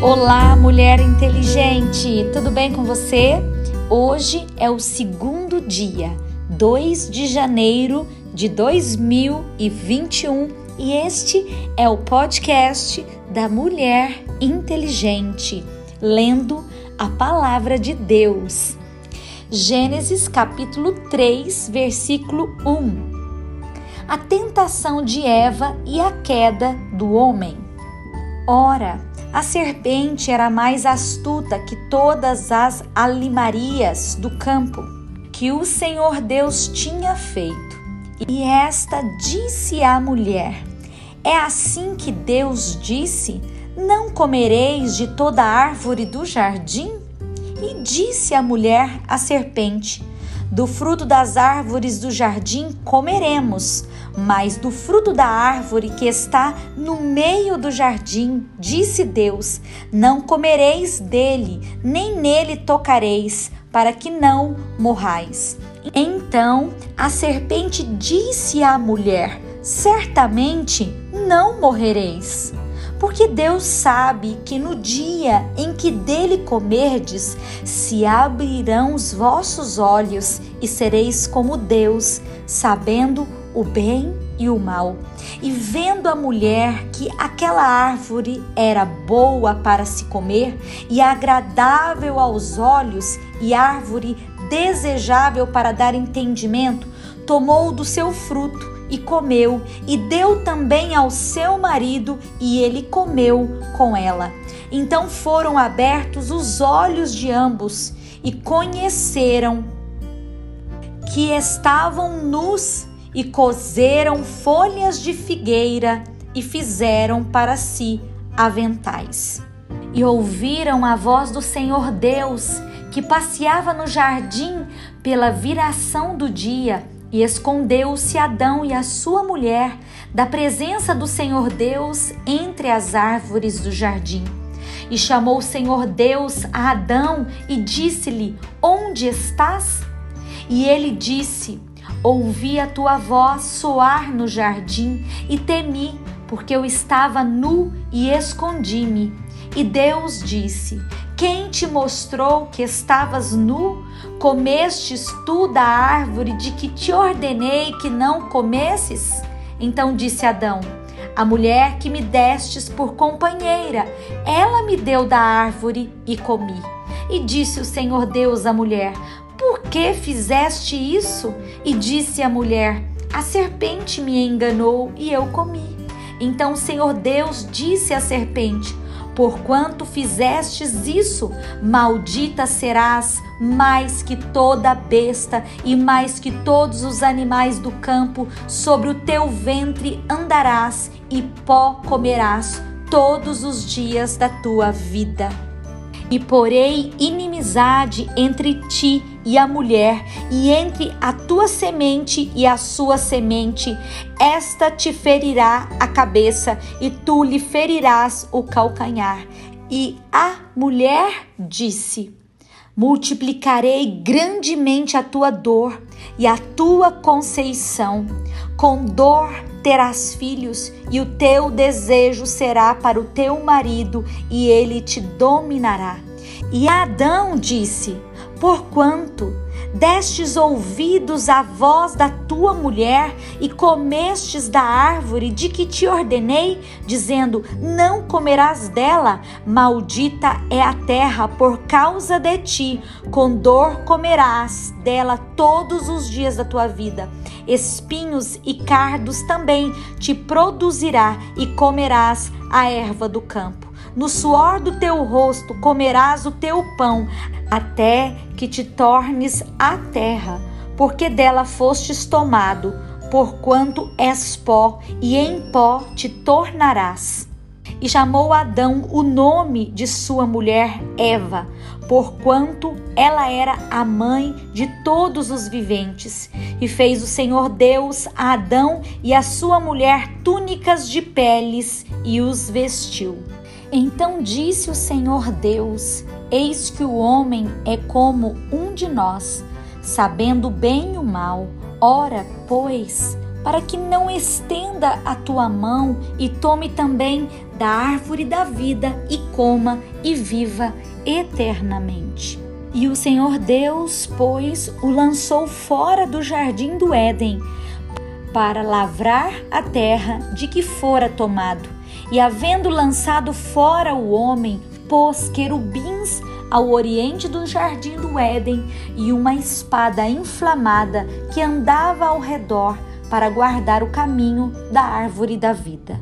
Olá, mulher inteligente! Tudo bem com você? Hoje é o segundo dia, 2 de janeiro de 2021, e este é o podcast da Mulher Inteligente, lendo a palavra de Deus. Gênesis capítulo 3, versículo 1. A tentação de Eva e a queda do homem. Ora, a serpente era mais astuta que todas as alimarias do campo que o Senhor Deus tinha feito. E esta disse à mulher: É assim que Deus disse: Não comereis de toda árvore do jardim? E disse a mulher à serpente: Do fruto das árvores do jardim comeremos, mas do fruto da árvore que está no meio do jardim, disse Deus: Não comereis dele, nem nele tocareis, para que não morrais. Então a serpente disse à mulher: Certamente não morrereis. Porque Deus sabe que no dia em que dele comerdes, se abrirão os vossos olhos e sereis como Deus, sabendo o bem e o mal. E vendo a mulher que aquela árvore era boa para se comer e agradável aos olhos e árvore desejável para dar entendimento, tomou do seu fruto e comeu, e deu também ao seu marido, e ele comeu com ela. Então foram abertos os olhos de ambos e conheceram que estavam nus e coseram folhas de figueira e fizeram para si aventais. E ouviram a voz do Senhor Deus, que passeava no jardim pela viração do dia, e escondeu-se Adão e a sua mulher da presença do Senhor Deus entre as árvores do jardim. E chamou o Senhor Deus a Adão e disse-lhe: Onde estás? E ele disse: Ouvi a tua voz soar no jardim e temi, porque eu estava nu e escondi-me. E Deus disse: Quem te mostrou que estavas nu? Comestes tu da árvore de que te ordenei que não comesses? Então disse Adão: A mulher que me destes por companheira, ela me deu da árvore e comi. E disse o Senhor Deus à mulher: por que fizeste isso? E disse a mulher: A serpente me enganou e eu comi. Então o Senhor Deus disse à serpente: Porquanto fizestes isso, maldita serás mais que toda besta e mais que todos os animais do campo, sobre o teu ventre andarás e pó comerás todos os dias da tua vida. E porei inimizade entre ti e a mulher, e entre a tua semente e a sua semente. Esta te ferirá a cabeça, e tu lhe ferirás o calcanhar. E a mulher disse: Multiplicarei grandemente a tua dor e a tua conceição. Com dor terás filhos, e o teu desejo será para o teu marido, e ele te dominará. E Adão disse: Porquanto destes ouvidos à voz da tua mulher e comestes da árvore de que te ordenei, dizendo: Não comerás dela, maldita é a terra por causa de ti, com dor comerás dela todos os dias da tua vida. Espinhos e cardos também te produzirá, e comerás a erva do campo. No suor do teu rosto comerás o teu pão, até que te tornes a terra, porque dela fostes tomado, porquanto és pó, e em pó te tornarás. E chamou Adão o nome de sua mulher Eva, porquanto ela era a mãe de todos os viventes. E fez o Senhor Deus a Adão e a sua mulher túnicas de peles e os vestiu. Então disse o Senhor Deus: Eis que o homem é como um de nós, sabendo bem o mal. Ora, pois, para que não estenda a tua mão e tome também da árvore da vida e coma e viva eternamente. E o Senhor Deus, pois, o lançou fora do jardim do Éden para lavrar a terra de que fora tomado. E havendo lançado fora o homem, pôs querubins ao oriente do jardim do Éden e uma espada inflamada que andava ao redor para guardar o caminho da árvore da vida.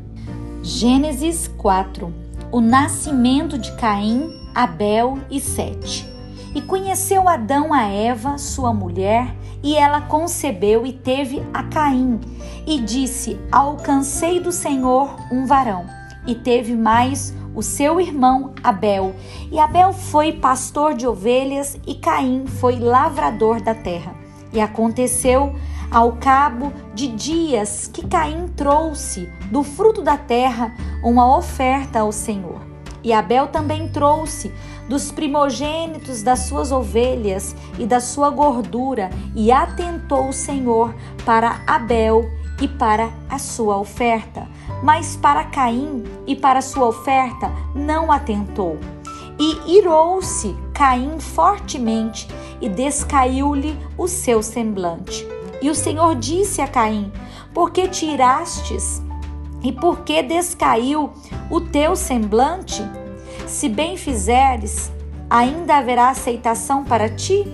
Gênesis 4 O nascimento de Caim, Abel e Sete. E conheceu Adão a Eva, sua mulher, e ela concebeu e teve a Caim, e disse: Alcancei do Senhor um varão. E teve mais o seu irmão Abel. E Abel foi pastor de ovelhas, e Caim foi lavrador da terra. E aconteceu ao cabo de dias que Caim trouxe do fruto da terra uma oferta ao Senhor. E Abel também trouxe dos primogênitos das suas ovelhas e da sua gordura, e atentou o Senhor para Abel e para a sua oferta. Mas para Caim e para a sua oferta não atentou. E irou-se Caim fortemente e descaiu-lhe o seu semblante. E o Senhor disse a Caim: Por que te irastes? E por que descaiu o teu semblante? Se bem fizeres, ainda haverá aceitação para ti?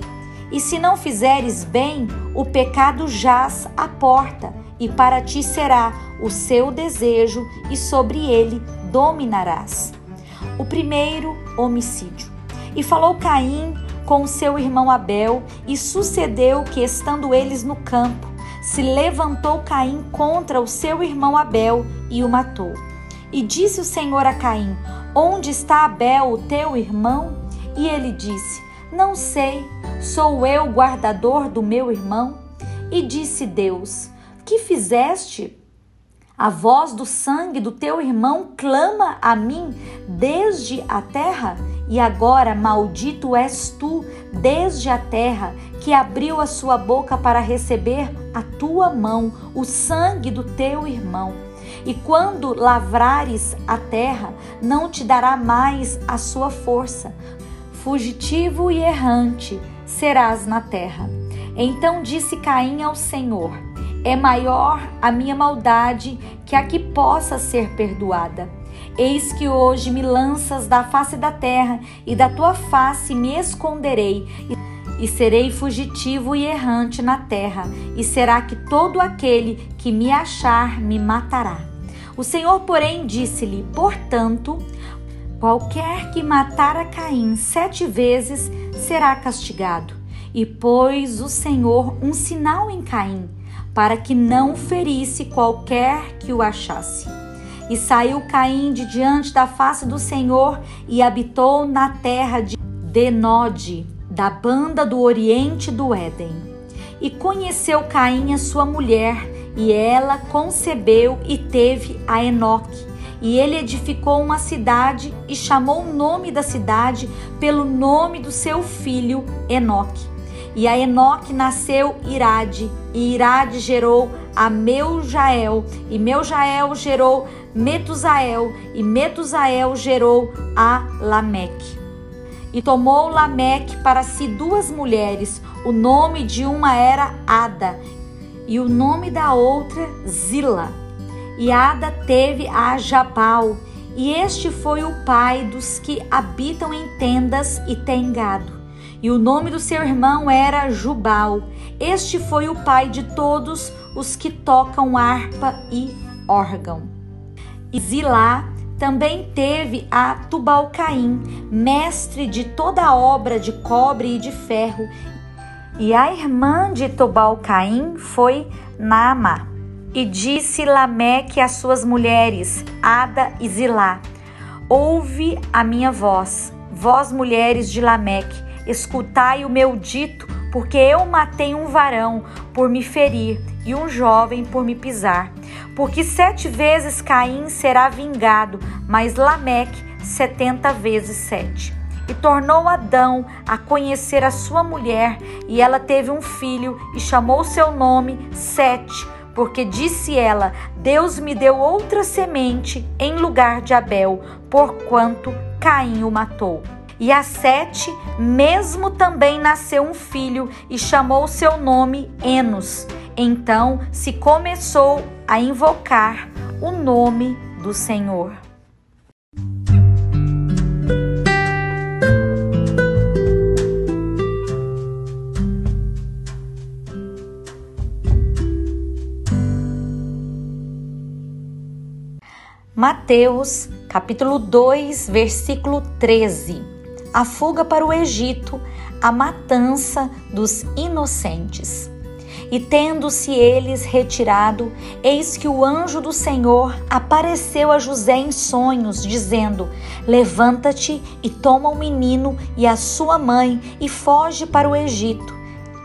E se não fizeres bem, o pecado jaz à porta, e para ti será o seu desejo, e sobre ele dominarás. O primeiro homicídio. E falou Caim com seu irmão Abel, e sucedeu que, estando eles no campo, se levantou Caim contra o seu irmão Abel e o matou. E disse o Senhor a Caim: Onde está Abel, o teu irmão? E ele disse: Não sei, sou eu guardador do meu irmão? E disse Deus: Que fizeste? A voz do sangue do teu irmão clama a mim desde a terra? E agora maldito és tu desde a terra, que abriu a sua boca para receber a tua mão o sangue do teu irmão. E quando lavrares a terra, não te dará mais a sua força. Fugitivo e errante serás na terra. Então disse Caim ao Senhor: É maior a minha maldade que a que possa ser perdoada. Eis que hoje me lanças da face da terra, e da tua face me esconderei, e serei fugitivo e errante na terra, e será que todo aquele que me achar me matará. O Senhor, porém, disse-lhe: Portanto, qualquer que matar a Caim sete vezes será castigado. E pôs o Senhor um sinal em Caim, para que não ferisse qualquer que o achasse. E saiu Caim de diante da face do Senhor e habitou na terra de Denode, da banda do oriente do Éden. E conheceu Caim a sua mulher, e ela concebeu e teve a Enoque. E ele edificou uma cidade e chamou o nome da cidade pelo nome do seu filho Enoque. E a Enoque nasceu Irade, e Irade gerou a Meujael, e Meujael gerou Metusael, e Metusael gerou a Lameque. E tomou Lameque para si duas mulheres, o nome de uma era Ada, e o nome da outra Zila. E Ada teve a Jabal, e este foi o pai dos que habitam em tendas e têm gado. E o nome do seu irmão era Jubal. Este foi o pai de todos os que tocam harpa e órgão. E Zilá também teve a Tubalcaim, mestre de toda a obra de cobre e de ferro. E a irmã de Tubalcaim foi Naamá. E disse Lameque às suas mulheres, Ada e Zilá: Ouve a minha voz, vós mulheres de Lameque, escutai o meu dito, porque eu matei um varão por me ferir e um jovem por me pisar. Porque sete vezes Caim será vingado, mas Lameque setenta vezes sete. E tornou Adão a conhecer a sua mulher, e ela teve um filho, e chamou seu nome Sete, porque disse ela: Deus me deu outra semente em lugar de Abel, porquanto Caim o matou. E a Sete mesmo também nasceu um filho e chamou seu nome Enos. Então se começou a invocar o nome do Senhor. Mateus, capítulo 2, versículo 13. A fuga para o Egito, a matança dos inocentes. E tendo-se eles retirado, eis que o anjo do Senhor apareceu a José em sonhos, dizendo: Levanta-te e toma o menino e a sua mãe e foge para o Egito.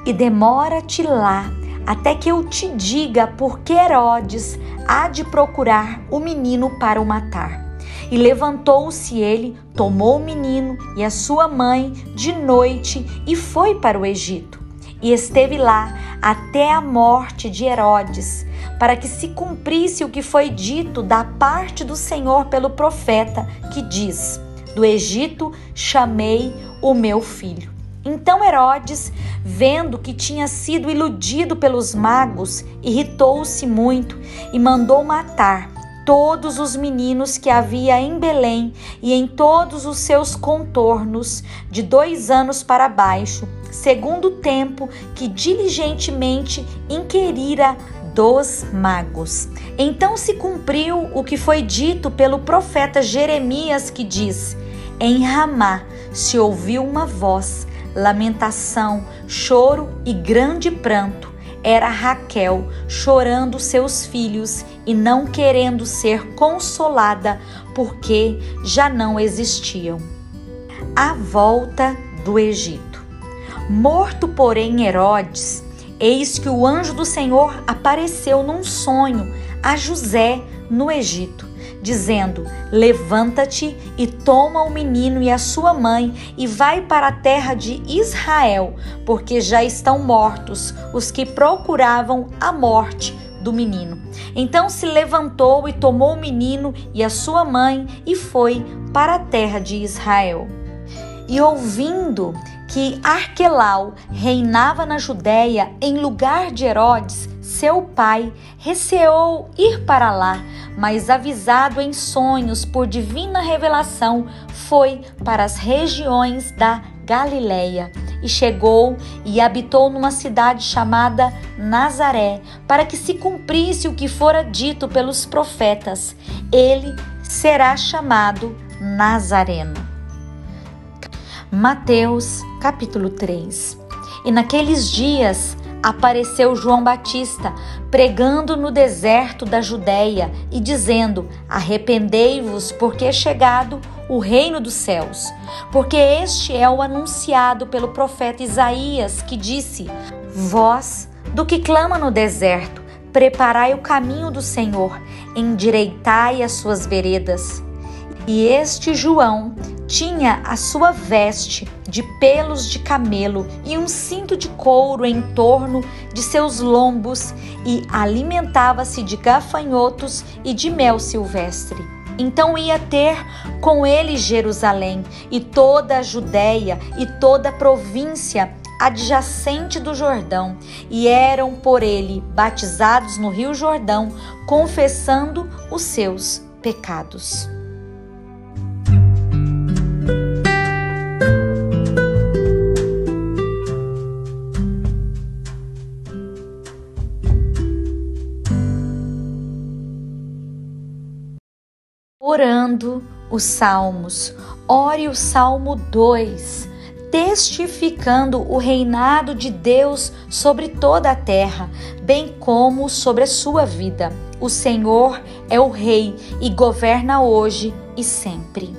E demora-te lá, até que eu te diga por que Herodes há de procurar o menino para o matar. E levantou-se ele, tomou o menino e a sua mãe de noite e foi para o Egito e esteve lá até a morte de Herodes, para que se cumprisse o que foi dito da parte do Senhor pelo profeta, que diz: Do Egito chamei o meu filho. Então Herodes, vendo que tinha sido iludido pelos magos, irritou-se muito e mandou matar todos os meninos que havia em Belém e em todos os seus contornos, de dois anos para baixo, segundo o tempo que diligentemente inquirira dos magos. Então se cumpriu o que foi dito pelo profeta Jeremias, que diz: Em Ramá se ouviu uma voz, lamentação, choro e grande pranto. Era Raquel chorando seus filhos e não querendo ser consolada, porque já não existiam. A volta do Egito. Morto, porém, Herodes, eis que o anjo do Senhor apareceu num sonho a José no Egito, dizendo: Levanta-te e toma o menino e a sua mãe e vai para a terra de Israel, porque já estão mortos os que procuravam a morte do menino. Então se levantou e tomou o menino e a sua mãe e foi para a terra de Israel. E ouvindo que Arquelau reinava na Judéia em lugar de Herodes, seu pai, receou ir para lá, mas avisado em sonhos por divina revelação, foi para as regiões da Galileia e chegou e habitou numa cidade chamada Nazaré, para que se cumprisse o que fora dito pelos profetas: ele será chamado Nazareno. Mateus capítulo 3. E naqueles dias apareceu João Batista pregando no deserto da Judéia e dizendo: Arrependei-vos, porque é chegado o reino dos céus. Porque este é o anunciado pelo profeta Isaías, que disse: Vós, do que clama no deserto, preparai o caminho do Senhor, endireitai as suas veredas. E este João tinha a sua veste de pelos de camelo e um cinto de couro em torno de seus lombos e alimentava-se de gafanhotos e de mel silvestre. Então ia ter com ele Jerusalém e toda a Judéia e toda a província adjacente do Jordão, e eram por ele batizados no Rio Jordão, confessando os seus pecados. Orando os salmos. Ore o Salmo 2, testificando o reinado de Deus sobre toda a terra, bem como sobre a sua vida. O Senhor é o Rei e governa hoje e sempre.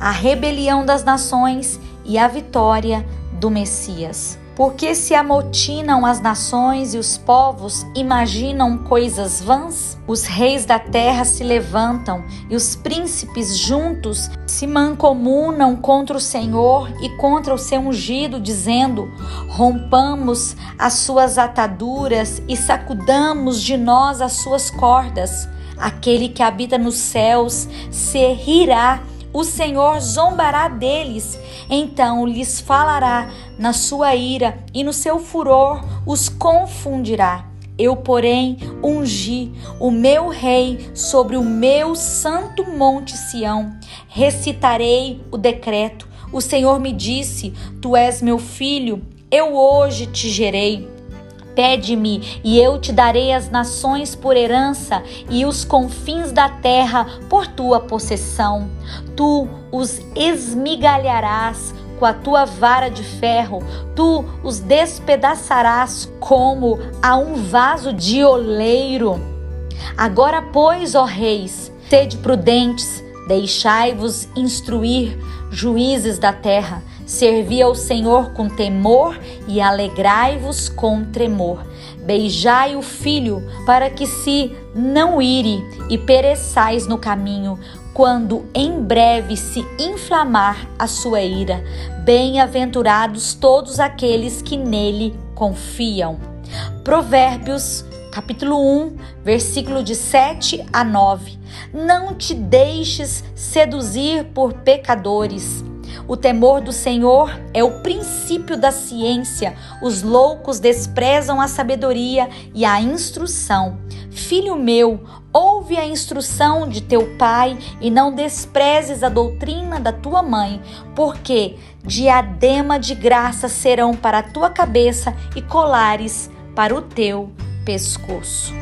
A rebelião das nações e a vitória do Messias. Porque se amotinam as nações e os povos imaginam coisas vãs? Os reis da terra se levantam e os príncipes juntos se mancomunam contra o Senhor e contra o seu ungido, dizendo: Rompamos as suas ataduras e sacudamos de nós as suas cordas. Aquele que habita nos céus se rirá o Senhor zombará deles, então lhes falará na sua ira e no seu furor os confundirá. Eu, porém, ungi o meu rei sobre o meu santo monte Sião. Recitarei o decreto. O Senhor me disse: Tu és meu filho, eu hoje te gerei. Pede-me, e eu te darei as nações por herança e os confins da terra por tua possessão. Tu os esmigalharás com a tua vara de ferro, tu os despedaçarás como a um vaso de oleiro. Agora, pois, ó reis, sede prudentes, deixai-vos instruir, juízes da terra Servi ao Senhor com temor e alegrai-vos com tremor. Beijai o filho, para que se não ire e pereçais no caminho, quando em breve se inflamar a sua ira. Bem-aventurados todos aqueles que nele confiam. Provérbios capítulo 1, versículo de 7 a 9. Não te deixes seduzir por pecadores o temor do Senhor é o princípio da ciência. Os loucos desprezam a sabedoria e a instrução. Filho meu, ouve a instrução de teu pai e não desprezes a doutrina da tua mãe, porque diadema de graça serão para a tua cabeça e colares para o teu pescoço.